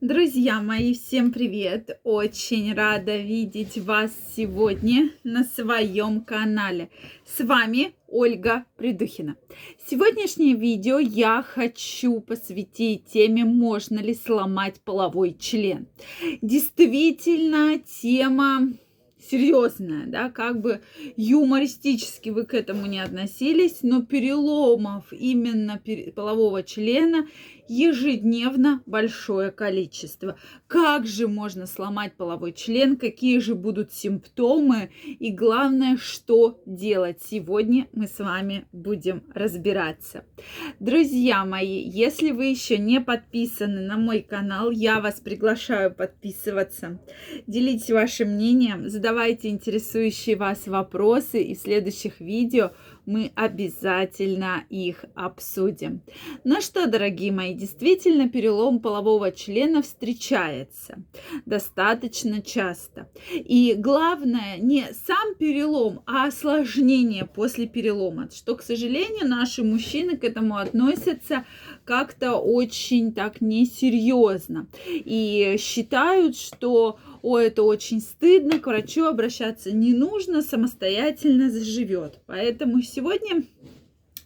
Друзья мои, всем привет! Очень рада видеть вас сегодня на своем канале. С вами Ольга Придухина. Сегодняшнее видео я хочу посвятить теме «Можно ли сломать половой член?». Действительно, тема серьезная, да, как бы юмористически вы к этому не относились, но переломов именно полового члена ежедневно большое количество. Как же можно сломать половой член, какие же будут симптомы и главное, что делать. Сегодня мы с вами будем разбираться. Друзья мои, если вы еще не подписаны на мой канал, я вас приглашаю подписываться. Делитесь вашим мнением, задавайте интересующие вас вопросы и в следующих видео мы обязательно их обсудим. Ну что, дорогие мои, действительно перелом полового члена встречается достаточно часто. И главное не сам перелом, а осложнение после перелома, что, к сожалению, наши мужчины к этому относятся как-то очень так несерьезно и считают, что о, это очень стыдно, к врачу обращаться не нужно, самостоятельно заживет. Поэтому сегодня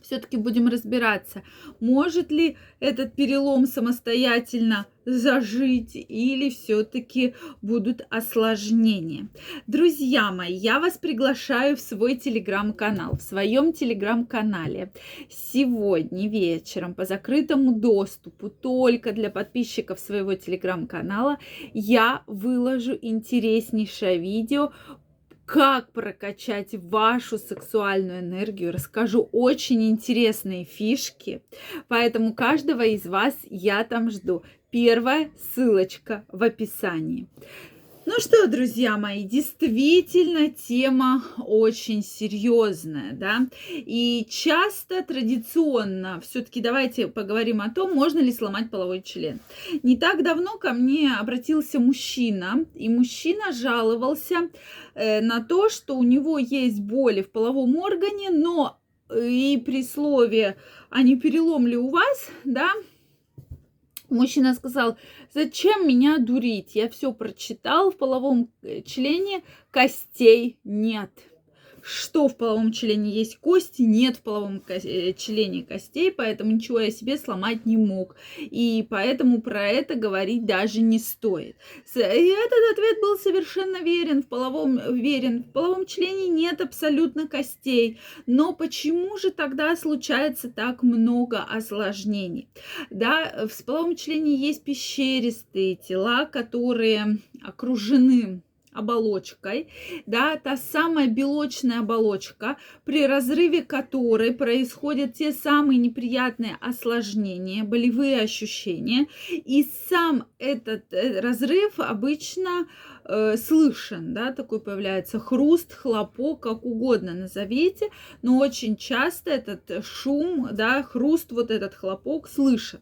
все-таки будем разбираться, может ли этот перелом самостоятельно зажить или все-таки будут осложнения. Друзья мои, я вас приглашаю в свой телеграм-канал. В своем телеграм-канале сегодня вечером по закрытому доступу только для подписчиков своего телеграм-канала я выложу интереснейшее видео как прокачать вашу сексуальную энергию. Расскажу очень интересные фишки, поэтому каждого из вас я там жду. Первая ссылочка в описании. Ну что, друзья мои, действительно тема очень серьезная, да, и часто традиционно, все-таки давайте поговорим о том, можно ли сломать половой член. Не так давно ко мне обратился мужчина, и мужчина жаловался э, на то, что у него есть боли в половом органе, но э, и при слове «а не перелом ли у вас?», да, Мужчина сказал, зачем меня дурить? Я все прочитал, в половом э, члене костей нет что в половом члене есть кости, нет в половом э, члене костей, поэтому ничего я себе сломать не мог. И поэтому про это говорить даже не стоит. И этот ответ был совершенно верен. В половом, верен. В половом члене нет абсолютно костей. Но почему же тогда случается так много осложнений? Да, в половом члене есть пещеристые тела, которые окружены оболочкой, да, та самая белочная оболочка, при разрыве которой происходят те самые неприятные осложнения, болевые ощущения, и сам этот э, разрыв обычно э, слышен, да, такой появляется хруст, хлопок, как угодно назовите, но очень часто этот шум, да, хруст, вот этот хлопок слышен.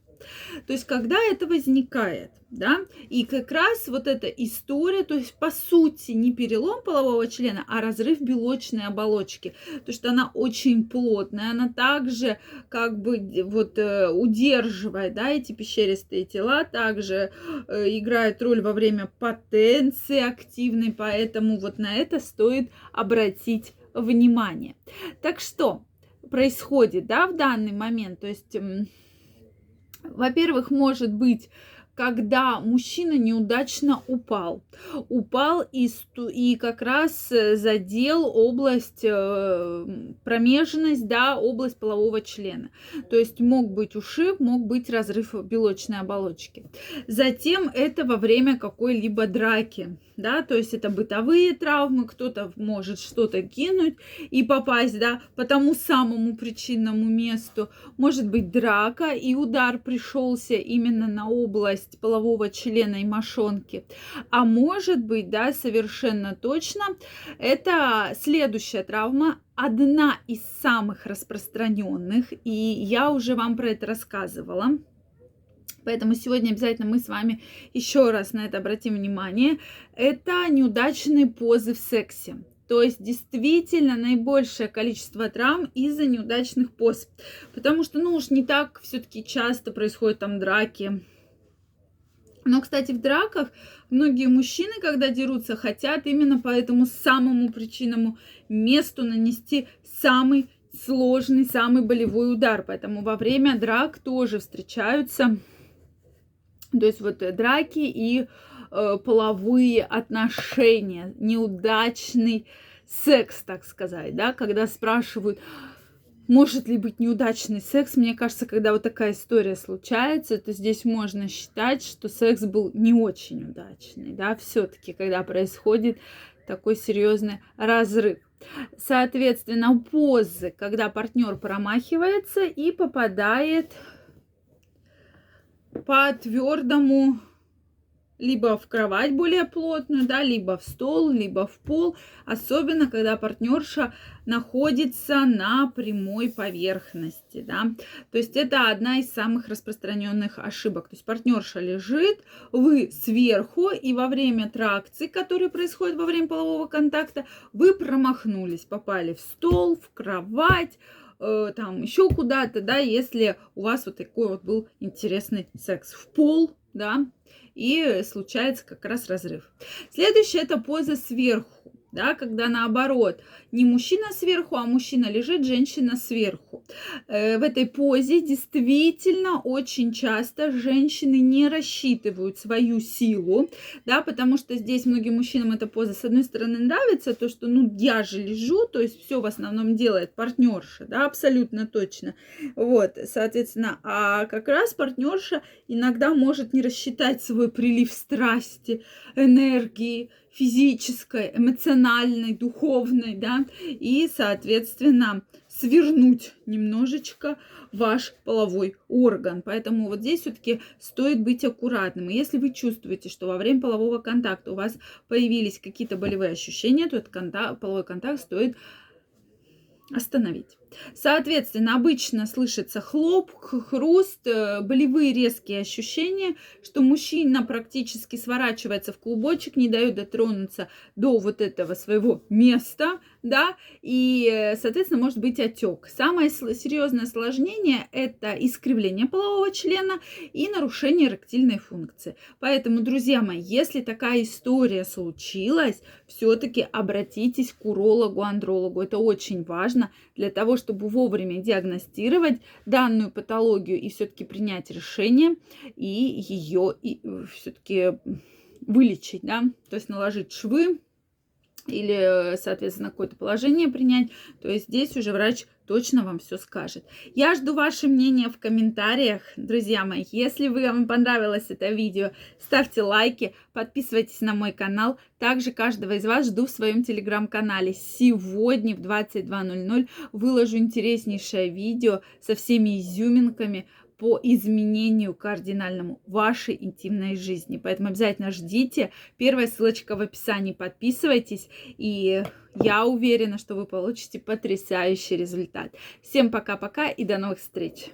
То есть, когда это возникает, да, и как раз вот эта история, то есть, по сути, не перелом полового члена, а разрыв белочной оболочки, то что она очень плотная, она также как бы вот э, удерживает, да, эти пещеристые тела, также э, играет роль во время потенции активной, поэтому вот на это стоит обратить внимание. Так что происходит, да, в данный момент, то есть во-первых, может быть когда мужчина неудачно упал. Упал и, и как раз э, задел область, э, промежность, да, область полового члена. То есть мог быть ушиб, мог быть разрыв белочной оболочки. Затем это во время какой-либо драки, да, то есть это бытовые травмы, кто-то может что-то кинуть и попасть, да, по тому самому причинному месту. Может быть драка, и удар пришелся именно на область область полового члена и мошонки. А может быть, да, совершенно точно, это следующая травма, одна из самых распространенных, и я уже вам про это рассказывала. Поэтому сегодня обязательно мы с вами еще раз на это обратим внимание. Это неудачные позы в сексе. То есть действительно наибольшее количество травм из-за неудачных поз. Потому что, ну уж не так все-таки часто происходят там драки, Но, кстати, в драках многие мужчины, когда дерутся, хотят именно по этому самому причинному месту нанести самый сложный, самый болевой удар. Поэтому во время драк тоже встречаются, то есть вот драки и э, половые отношения, неудачный секс, так сказать, да, когда спрашивают, может ли быть неудачный секс? Мне кажется, когда вот такая история случается, то здесь можно считать, что секс был не очень удачный, да, все-таки, когда происходит такой серьезный разрыв. Соответственно, позы, когда партнер промахивается и попадает по твердому либо в кровать более плотную, да, либо в стол, либо в пол, особенно когда партнерша находится на прямой поверхности, да. То есть это одна из самых распространенных ошибок. То есть партнерша лежит, вы сверху, и во время тракции, которая происходит во время полового контакта, вы промахнулись, попали в стол, в кровать, э, там еще куда-то, да, если у вас вот такой вот был интересный секс в пол, да, и случается как раз разрыв. Следующая это поза сверху да, когда наоборот, не мужчина сверху, а мужчина лежит, женщина сверху. Э, в этой позе действительно очень часто женщины не рассчитывают свою силу, да, потому что здесь многим мужчинам эта поза, с одной стороны, нравится, то, что, ну, я же лежу, то есть все в основном делает партнерша, да, абсолютно точно. Вот, соответственно, а как раз партнерша иногда может не рассчитать свой прилив страсти, энергии, физической, эмоциональной, духовной, да, и, соответственно, свернуть немножечко ваш половой орган. Поэтому вот здесь все-таки стоит быть аккуратным. И если вы чувствуете, что во время полового контакта у вас появились какие-то болевые ощущения, то этот контакт, половой контакт стоит остановить. Соответственно, обычно слышится хлоп, хруст, э, болевые резкие ощущения, что мужчина практически сворачивается в клубочек, не дает дотронуться до вот этого своего места, да, и, э, соответственно, может быть отек. Самое серьезное осложнение – это искривление полового члена и нарушение эректильной функции. Поэтому, друзья мои, если такая история случилась, все-таки обратитесь к урологу, андрологу. Это очень важно для того, чтобы вовремя диагностировать данную патологию и все-таки принять решение и ее э, все-таки вылечить, да, то есть наложить швы, или, соответственно, какое-то положение принять, то есть здесь уже врач точно вам все скажет. Я жду ваше мнение в комментариях, друзья мои. Если вам понравилось это видео, ставьте лайки, подписывайтесь на мой канал. Также каждого из вас жду в своем телеграм-канале. Сегодня в 22.00 выложу интереснейшее видео со всеми изюминками по изменению кардинальному вашей интимной жизни. Поэтому обязательно ждите. Первая ссылочка в описании. Подписывайтесь. И я уверена, что вы получите потрясающий результат. Всем пока-пока и до новых встреч!